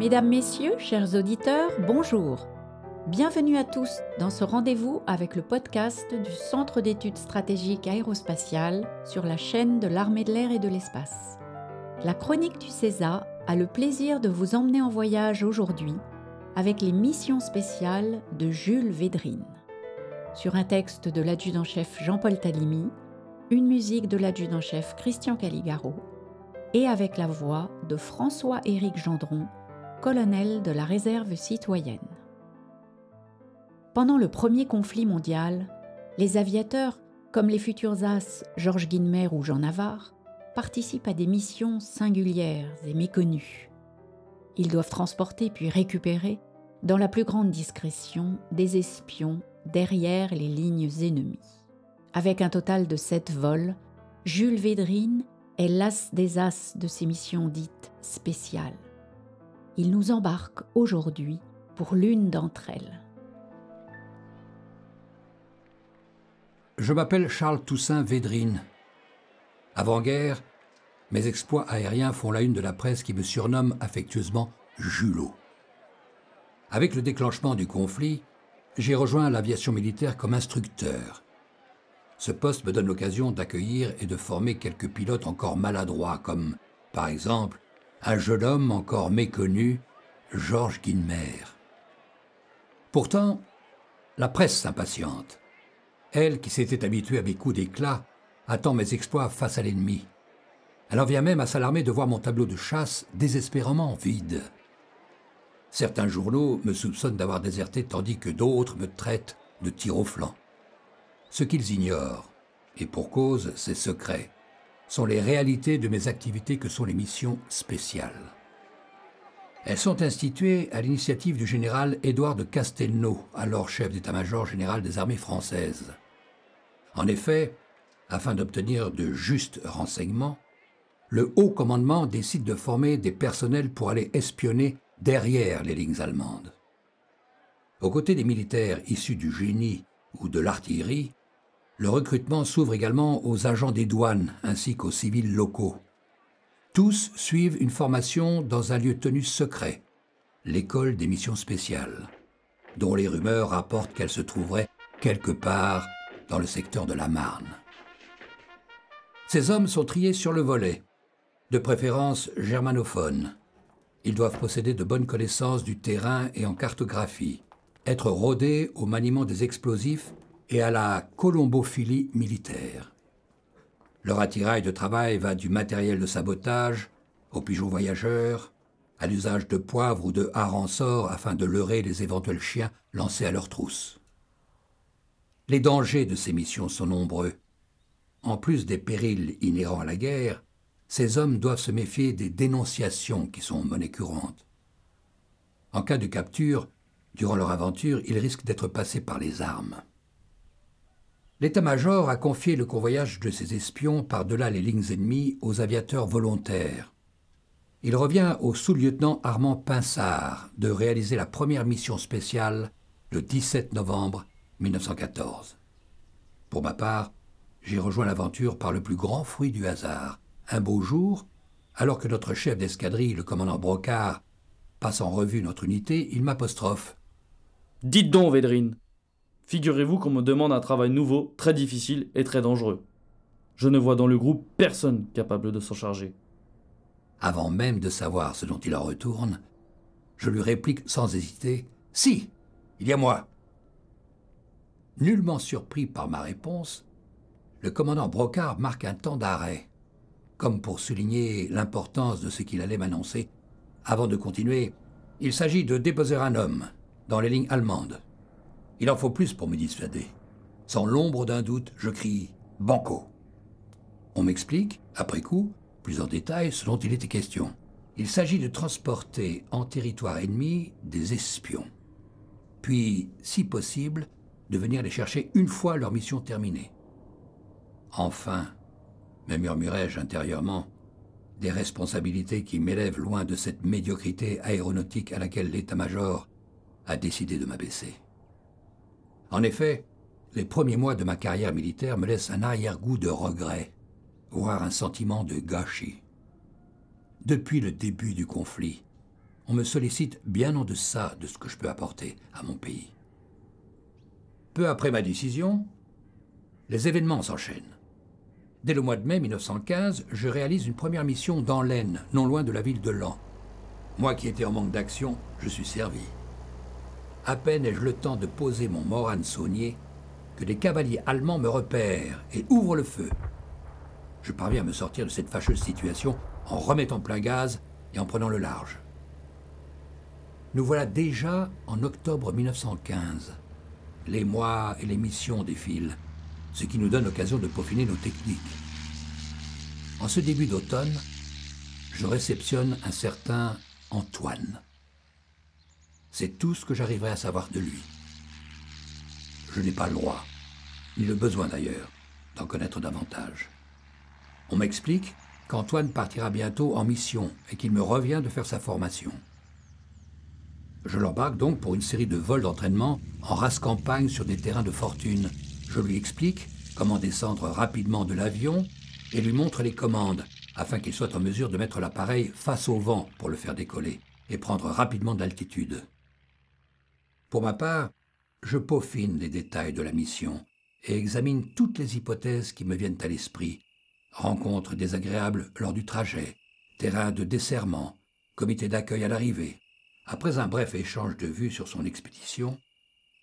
Mesdames, Messieurs, chers auditeurs, bonjour. Bienvenue à tous dans ce rendez-vous avec le podcast du Centre d'études stratégiques aérospatiales sur la chaîne de l'armée de l'air et de l'espace. La chronique du CESA a le plaisir de vous emmener en voyage aujourd'hui avec les missions spéciales de Jules Védrine. Sur un texte de l'adjudant-chef Jean-Paul Talimi, une musique de l'adjudant-chef Christian Caligaro et avec la voix de François-Éric Gendron, colonel de la réserve citoyenne. Pendant le premier conflit mondial, les aviateurs, comme les futurs as Georges Guinemer ou Jean Navarre, participent à des missions singulières et méconnues. Ils doivent transporter puis récupérer, dans la plus grande discrétion, des espions derrière les lignes ennemies. Avec un total de sept vols, Jules Védrine est l'as des as de ces missions dites spéciales. Il nous embarque aujourd'hui pour l'une d'entre elles. Je m'appelle Charles Toussaint Védrine. Avant-guerre, mes exploits aériens font la une de la presse qui me surnomme affectueusement Julot. Avec le déclenchement du conflit, j'ai rejoint l'aviation militaire comme instructeur. Ce poste me donne l'occasion d'accueillir et de former quelques pilotes encore maladroits, comme, par exemple, un jeune homme encore méconnu, Georges Guinmer. Pourtant, la presse s'impatiente. Elle, qui s'était habituée à mes coups d'éclat, attend mes exploits face à l'ennemi. Elle en vient même à s'alarmer de voir mon tableau de chasse désespérément vide. Certains journaux me soupçonnent d'avoir déserté tandis que d'autres me traitent de tir au flanc. Ce qu'ils ignorent, et pour cause, c'est secret, sont les réalités de mes activités que sont les missions spéciales. Elles sont instituées à l'initiative du général Édouard de Castelnau, alors chef d'état-major général des armées françaises. En effet, afin d'obtenir de justes renseignements, le haut commandement décide de former des personnels pour aller espionner derrière les lignes allemandes. Aux côtés des militaires issus du génie ou de l'artillerie, le recrutement s'ouvre également aux agents des douanes ainsi qu'aux civils locaux. Tous suivent une formation dans un lieu tenu secret, l'école des missions spéciales, dont les rumeurs rapportent qu'elle se trouverait quelque part dans le secteur de la Marne. Ces hommes sont triés sur le volet, de préférence germanophones. Ils doivent posséder de bonnes connaissances du terrain et en cartographie, être rodés au maniement des explosifs et à la colombophilie militaire. Leur attirail de travail va du matériel de sabotage aux pigeons voyageurs, à l'usage de poivre ou de harensorts afin de leurrer les éventuels chiens lancés à leur trousse. Les dangers de ces missions sont nombreux. En plus des périls inhérents à la guerre, ces hommes doivent se méfier des dénonciations qui sont monnaie courante. En cas de capture, durant leur aventure, ils risquent d'être passés par les armes. L'état-major a confié le convoyage de ses espions par-delà les lignes ennemies aux aviateurs volontaires. Il revient au sous-lieutenant Armand Pinsard de réaliser la première mission spéciale le 17 novembre 1914. Pour ma part, j'ai rejoint l'aventure par le plus grand fruit du hasard. Un beau jour, alors que notre chef d'escadrille, le commandant Brocard, passe en revue notre unité, il m'apostrophe. Dites donc, Védrine, Figurez-vous qu'on me demande un travail nouveau, très difficile et très dangereux. Je ne vois dans le groupe personne capable de s'en charger. Avant même de savoir ce dont il en retourne, je lui réplique sans hésiter Si, il y a moi. Nullement surpris par ma réponse, le commandant Brocard marque un temps d'arrêt, comme pour souligner l'importance de ce qu'il allait m'annoncer. Avant de continuer, il s'agit de déposer un homme dans les lignes allemandes. Il en faut plus pour me dissuader. Sans l'ombre d'un doute, je crie Banco. On m'explique, après coup, plus en détail, ce dont il était question. Il s'agit de transporter en territoire ennemi des espions. Puis, si possible, de venir les chercher une fois leur mission terminée. Enfin, me murmurai-je intérieurement, des responsabilités qui m'élèvent loin de cette médiocrité aéronautique à laquelle l'état-major a décidé de m'abaisser. En effet, les premiers mois de ma carrière militaire me laissent un arrière-goût de regret, voire un sentiment de gâchis. Depuis le début du conflit, on me sollicite bien en deçà de ce que je peux apporter à mon pays. Peu après ma décision, les événements s'enchaînent. Dès le mois de mai 1915, je réalise une première mission dans l'Aisne, non loin de la ville de Laon. Moi qui étais en manque d'action, je suis servi. À peine ai-je le temps de poser mon Morane saunier que des cavaliers allemands me repèrent et ouvrent le feu. Je parviens à me sortir de cette fâcheuse situation en remettant plein gaz et en prenant le large. Nous voilà déjà en octobre 1915. Les mois et les missions défilent, ce qui nous donne l'occasion de peaufiner nos techniques. En ce début d'automne, je réceptionne un certain Antoine. C'est tout ce que j'arriverai à savoir de lui. Je n'ai pas le droit, ni le besoin d'ailleurs, d'en connaître davantage. On m'explique qu'Antoine partira bientôt en mission et qu'il me revient de faire sa formation. Je l'embarque donc pour une série de vols d'entraînement en race campagne sur des terrains de fortune. Je lui explique comment descendre rapidement de l'avion et lui montre les commandes afin qu'il soit en mesure de mettre l'appareil face au vent pour le faire décoller et prendre rapidement d'altitude. Pour ma part, je peaufine les détails de la mission et examine toutes les hypothèses qui me viennent à l'esprit. Rencontres désagréables lors du trajet, terrain de desserrement, comité d'accueil à l'arrivée. Après un bref échange de vues sur son expédition,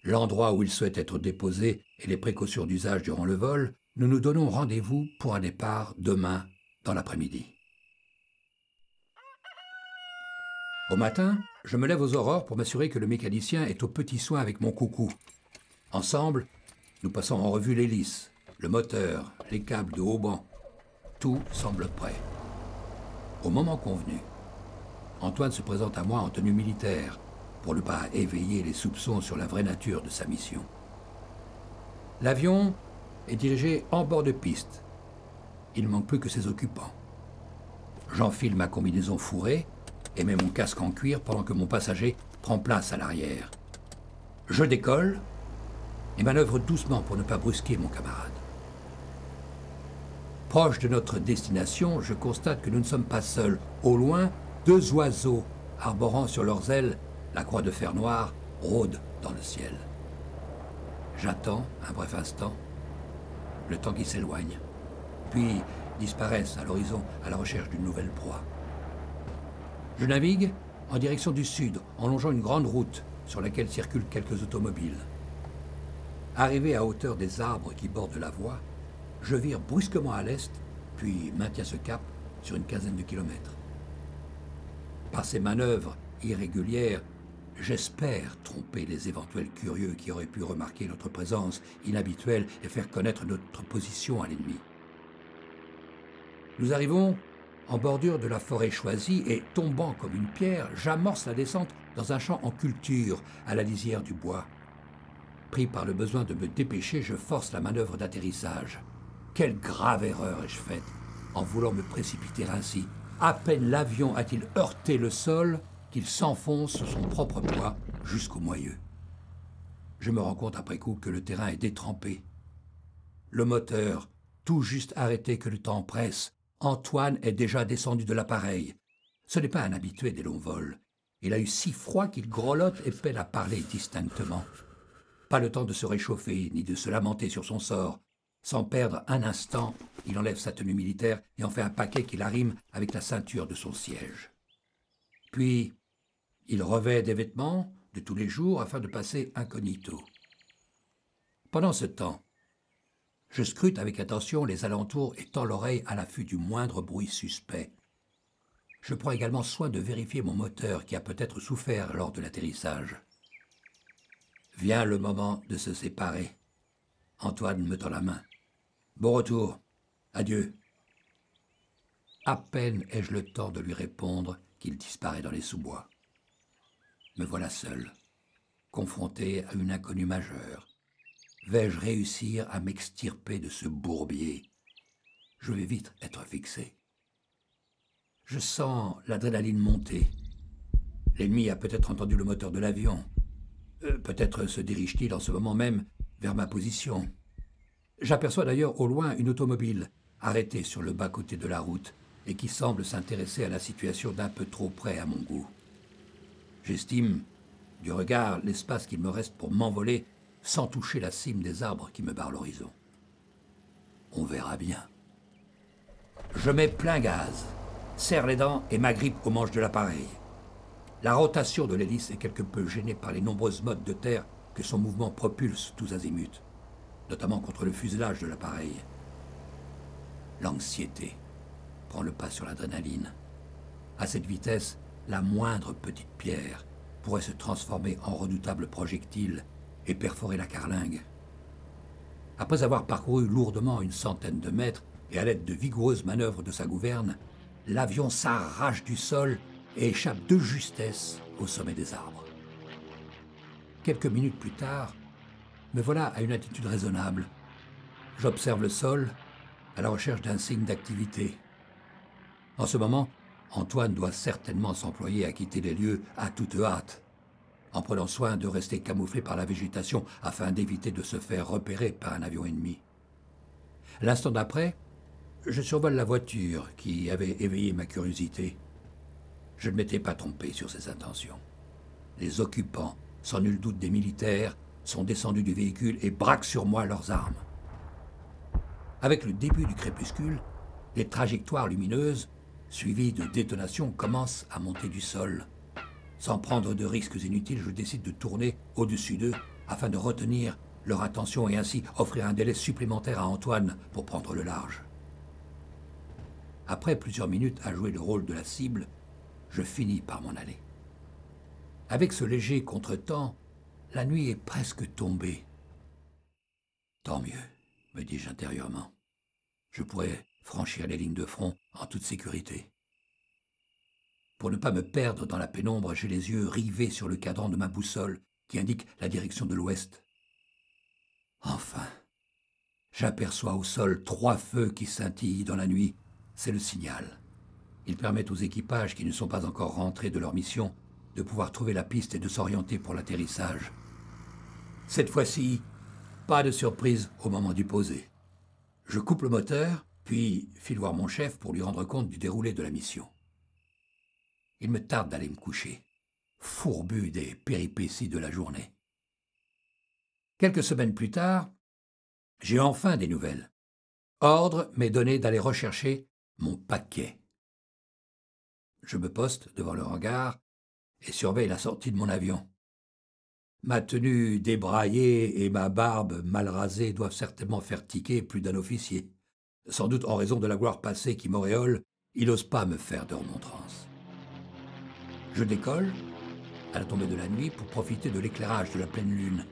l'endroit où il souhaite être déposé et les précautions d'usage durant le vol, nous nous donnons rendez-vous pour un départ demain dans l'après-midi. Au matin, je me lève aux aurores pour m'assurer que le mécanicien est au petit soin avec mon coucou. Ensemble, nous passons en revue l'hélice, le moteur, les câbles de haut banc. Tout semble prêt. Au moment convenu, Antoine se présente à moi en tenue militaire pour ne pas éveiller les soupçons sur la vraie nature de sa mission. L'avion est dirigé en bord de piste. Il ne manque plus que ses occupants. J'enfile ma combinaison fourrée et met mon casque en cuir pendant que mon passager prend place à l'arrière. Je décolle et manœuvre doucement pour ne pas brusquer mon camarade. Proche de notre destination, je constate que nous ne sommes pas seuls. Au loin, deux oiseaux, arborant sur leurs ailes la croix de fer noir, rôdent dans le ciel. J'attends un bref instant, le temps qui s'éloigne, puis disparaissent à l'horizon à la recherche d'une nouvelle proie. Je navigue en direction du sud, en longeant une grande route sur laquelle circulent quelques automobiles. Arrivé à hauteur des arbres qui bordent la voie, je vire brusquement à l'est, puis maintiens ce cap sur une quinzaine de kilomètres. Par ces manœuvres irrégulières, j'espère tromper les éventuels curieux qui auraient pu remarquer notre présence inhabituelle et faire connaître notre position à l'ennemi. Nous arrivons en bordure de la forêt choisie et, tombant comme une pierre, j'amorce la descente dans un champ en culture, à la lisière du bois. Pris par le besoin de me dépêcher, je force la manœuvre d'atterrissage. Quelle grave erreur ai-je faite en voulant me précipiter ainsi. À peine l'avion a-t-il heurté le sol qu'il s'enfonce sous son propre poids jusqu'au moyeu. Je me rends compte après coup que le terrain est détrempé. Le moteur, tout juste arrêté que le temps presse, Antoine est déjà descendu de l'appareil. Ce n'est pas un habitué des longs vols. Il a eu si froid qu'il grelotte et peine à parler distinctement. Pas le temps de se réchauffer ni de se lamenter sur son sort. Sans perdre un instant, il enlève sa tenue militaire et en fait un paquet qu'il arrime avec la ceinture de son siège. Puis, il revêt des vêtements de tous les jours afin de passer incognito. Pendant ce temps, je scrute avec attention les alentours et tends l'oreille à l'affût du moindre bruit suspect. Je prends également soin de vérifier mon moteur qui a peut-être souffert lors de l'atterrissage. Vient le moment de se séparer. Antoine me tend la main. Bon retour. Adieu. À peine ai-je le temps de lui répondre qu'il disparaît dans les sous-bois. Me voilà seul, confronté à une inconnue majeure. Vais-je réussir à m'extirper de ce bourbier? Je vais vite être fixé. Je sens l'adrénaline monter. L'ennemi a peut-être entendu le moteur de l'avion. Euh, peut-être se dirige-t-il en ce moment même vers ma position. J'aperçois d'ailleurs au loin une automobile arrêtée sur le bas-côté de la route et qui semble s'intéresser à la situation d'un peu trop près à mon goût. J'estime, du regard, l'espace qu'il me reste pour m'envoler sans toucher la cime des arbres qui me barrent l'horizon. On verra bien. Je mets plein gaz, serre les dents et m'agrippe au manche de l'appareil. La rotation de l'hélice est quelque peu gênée par les nombreuses modes de terre que son mouvement propulse tous azimuts, notamment contre le fuselage de l'appareil. L'anxiété prend le pas sur l'adrénaline. À cette vitesse, la moindre petite pierre pourrait se transformer en redoutable projectile et perforer la carlingue. Après avoir parcouru lourdement une centaine de mètres et à l'aide de vigoureuses manœuvres de sa gouverne, l'avion s'arrache du sol et échappe de justesse au sommet des arbres. Quelques minutes plus tard, me voilà à une attitude raisonnable. J'observe le sol à la recherche d'un signe d'activité. En ce moment, Antoine doit certainement s'employer à quitter les lieux à toute hâte, en prenant soin de rester camouflé par la végétation afin d'éviter de se faire repérer par un avion ennemi. L'instant d'après, je survole la voiture qui avait éveillé ma curiosité. Je ne m'étais pas trompé sur ses intentions. Les occupants, sans nul doute des militaires, sont descendus du véhicule et braquent sur moi leurs armes. Avec le début du crépuscule, les trajectoires lumineuses, suivies de détonations, commencent à monter du sol. Sans prendre de risques inutiles, je décide de tourner au-dessus d'eux afin de retenir leur attention et ainsi offrir un délai supplémentaire à Antoine pour prendre le large. Après plusieurs minutes à jouer le rôle de la cible, je finis par m'en aller. Avec ce léger contretemps, la nuit est presque tombée. Tant mieux, me dis-je intérieurement. Je pourrais franchir les lignes de front en toute sécurité. Pour ne pas me perdre dans la pénombre, j'ai les yeux rivés sur le cadran de ma boussole qui indique la direction de l'ouest. Enfin, j'aperçois au sol trois feux qui scintillent dans la nuit. C'est le signal. Ils permettent aux équipages qui ne sont pas encore rentrés de leur mission de pouvoir trouver la piste et de s'orienter pour l'atterrissage. Cette fois-ci, pas de surprise au moment du poser. Je coupe le moteur, puis file voir mon chef pour lui rendre compte du déroulé de la mission. Il me tarde d'aller me coucher, fourbu des péripéties de la journée. Quelques semaines plus tard, j'ai enfin des nouvelles. Ordre m'est donné d'aller rechercher mon paquet. Je me poste devant le hangar et surveille la sortie de mon avion. Ma tenue débraillée et ma barbe mal rasée doivent certainement faire tiquer plus d'un officier. Sans doute en raison de la gloire passée qui m'auréole, il n'ose pas me faire de remontrance. Je décolle, à la tombée de la nuit, pour profiter de l'éclairage de la pleine lune.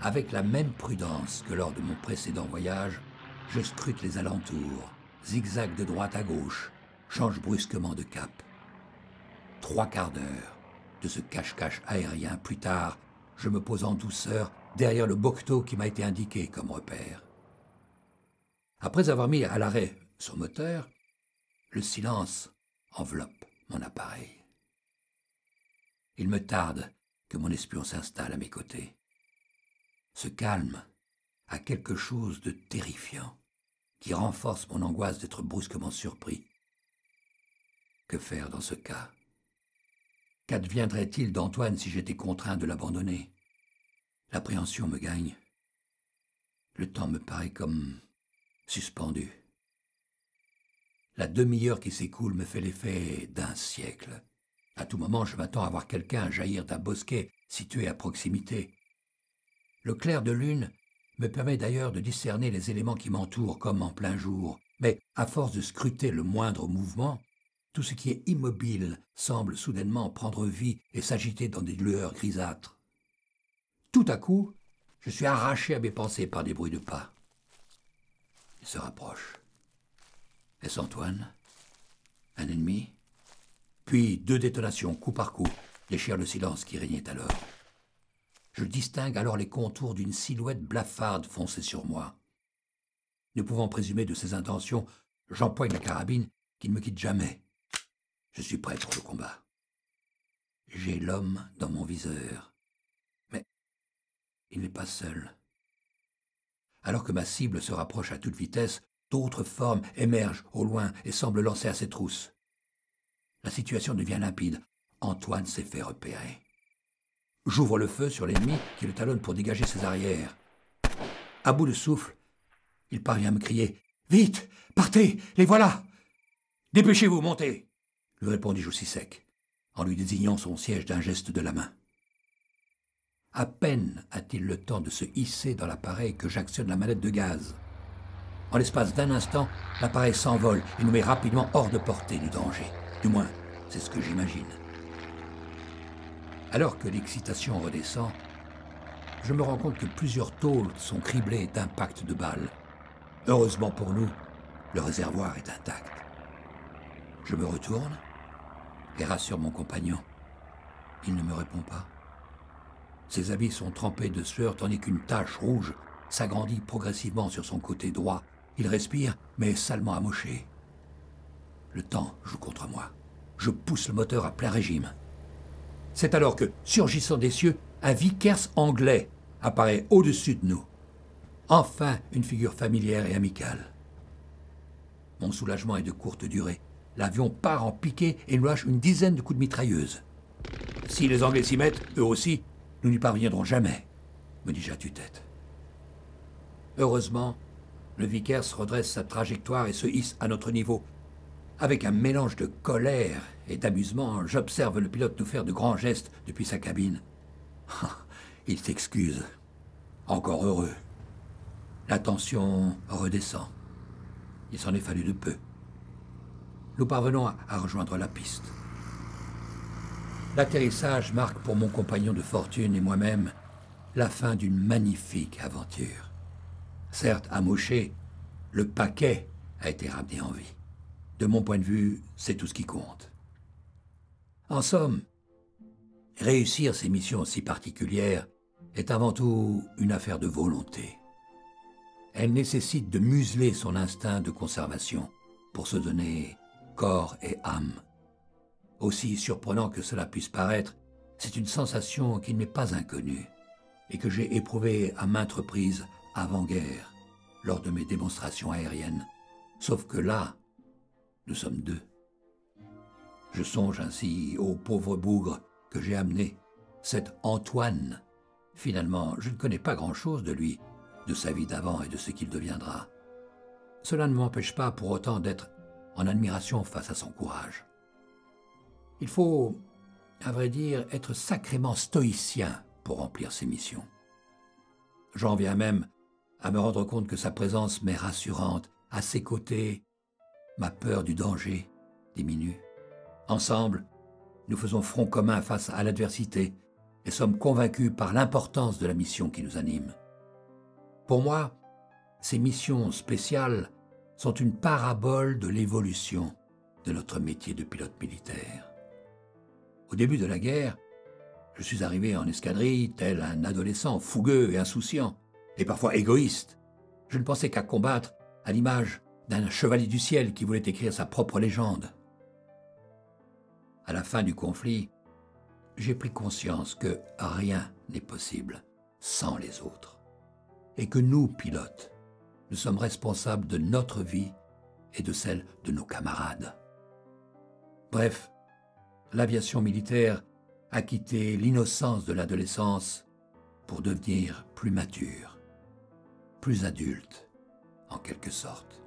Avec la même prudence que lors de mon précédent voyage, je scrute les alentours, zigzag de droite à gauche, change brusquement de cap. Trois quarts d'heure de ce cache-cache aérien plus tard, je me pose en douceur derrière le bocteau qui m'a été indiqué comme repère. Après avoir mis à l'arrêt son moteur, le silence enveloppe mon appareil. Il me tarde que mon espion s'installe à mes côtés. Ce calme a quelque chose de terrifiant qui renforce mon angoisse d'être brusquement surpris. Que faire dans ce cas? Qu'adviendrait-il d'Antoine si j'étais contraint de l'abandonner? L'appréhension me gagne. Le temps me paraît comme suspendu. La demi-heure qui s'écoule me fait l'effet d'un siècle. À tout moment, je m'attends à voir quelqu'un jaillir d'un bosquet situé à proximité. Le clair de lune me permet d'ailleurs de discerner les éléments qui m'entourent comme en plein jour, mais à force de scruter le moindre mouvement, tout ce qui est immobile semble soudainement prendre vie et s'agiter dans des lueurs grisâtres. Tout à coup, je suis arraché à mes pensées par des bruits de pas. Il se rapproche. Est-ce Antoine? Un ennemi? Puis deux détonations, coup par coup, déchirent le silence qui régnait alors. Je distingue alors les contours d'une silhouette blafarde foncée sur moi. Ne pouvant présumer de ses intentions, j'empoigne la carabine qui ne me quitte jamais. Je suis prêt pour le combat. J'ai l'homme dans mon viseur. Mais il n'est pas seul. Alors que ma cible se rapproche à toute vitesse, d'autres formes émergent au loin et semblent lancer à ses trousses. La situation devient limpide. Antoine s'est fait repérer. J'ouvre le feu sur l'ennemi qui le talonne pour dégager ses arrières. À bout de souffle, il parvient à me crier Vite Partez Les voilà Dépêchez-vous, montez lui répondis-je aussi sec, en lui désignant son siège d'un geste de la main. À peine a-t-il le temps de se hisser dans l'appareil que j'actionne la manette de gaz. En l'espace d'un instant, l'appareil s'envole et nous met rapidement hors de portée du danger. Du moins, c'est ce que j'imagine. Alors que l'excitation redescend, je me rends compte que plusieurs tôles sont criblées d'impacts de balles. Heureusement pour nous, le réservoir est intact. Je me retourne et rassure mon compagnon. Il ne me répond pas. Ses habits sont trempés de sueur tandis qu'une tache rouge s'agrandit progressivement sur son côté droit. Il respire, mais salement amoché. Le temps joue contre moi. Je pousse le moteur à plein régime. C'est alors que, surgissant des cieux, un Vickers anglais apparaît au-dessus de nous. Enfin, une figure familière et amicale. Mon soulagement est de courte durée. L'avion part en piqué et nous lâche une dizaine de coups de mitrailleuse. Si les Anglais s'y mettent, eux aussi, nous n'y parviendrons jamais, me dis-je à tue-tête. Heureusement, le Vickers redresse sa trajectoire et se hisse à notre niveau. Avec un mélange de colère et d'amusement, j'observe le pilote nous faire de grands gestes depuis sa cabine. Il s'excuse. Encore heureux. La tension redescend. Il s'en est fallu de peu. Nous parvenons à rejoindre la piste. L'atterrissage marque pour mon compagnon de fortune et moi-même la fin d'une magnifique aventure. Certes amoché, le paquet a été ramené en vie. De mon point de vue, c'est tout ce qui compte. En somme, réussir ces missions si particulières est avant tout une affaire de volonté. Elle nécessite de museler son instinct de conservation pour se donner corps et âme. Aussi surprenant que cela puisse paraître, c'est une sensation qui ne m'est pas inconnue et que j'ai éprouvée à maintes reprises avant-guerre lors de mes démonstrations aériennes. Sauf que là, nous sommes deux. Je songe ainsi au pauvre bougre que j'ai amené, cet Antoine. Finalement, je ne connais pas grand-chose de lui, de sa vie d'avant et de ce qu'il deviendra. Cela ne m'empêche pas pour autant d'être en admiration face à son courage. Il faut, à vrai dire, être sacrément stoïcien pour remplir ses missions. J'en viens même à me rendre compte que sa présence m'est rassurante. À ses côtés, ma peur du danger diminue. Ensemble, nous faisons front commun face à l'adversité et sommes convaincus par l'importance de la mission qui nous anime. Pour moi, ces missions spéciales sont une parabole de l'évolution de notre métier de pilote militaire. Au début de la guerre, je suis arrivé en escadrille tel un adolescent fougueux et insouciant, et parfois égoïste. Je ne pensais qu'à combattre à l'image d'un chevalier du ciel qui voulait écrire sa propre légende. À la fin du conflit, j'ai pris conscience que rien n'est possible sans les autres, et que nous, pilotes, nous sommes responsables de notre vie et de celle de nos camarades. Bref, l'aviation militaire a quitté l'innocence de l'adolescence pour devenir plus mature, plus adulte, en quelque sorte.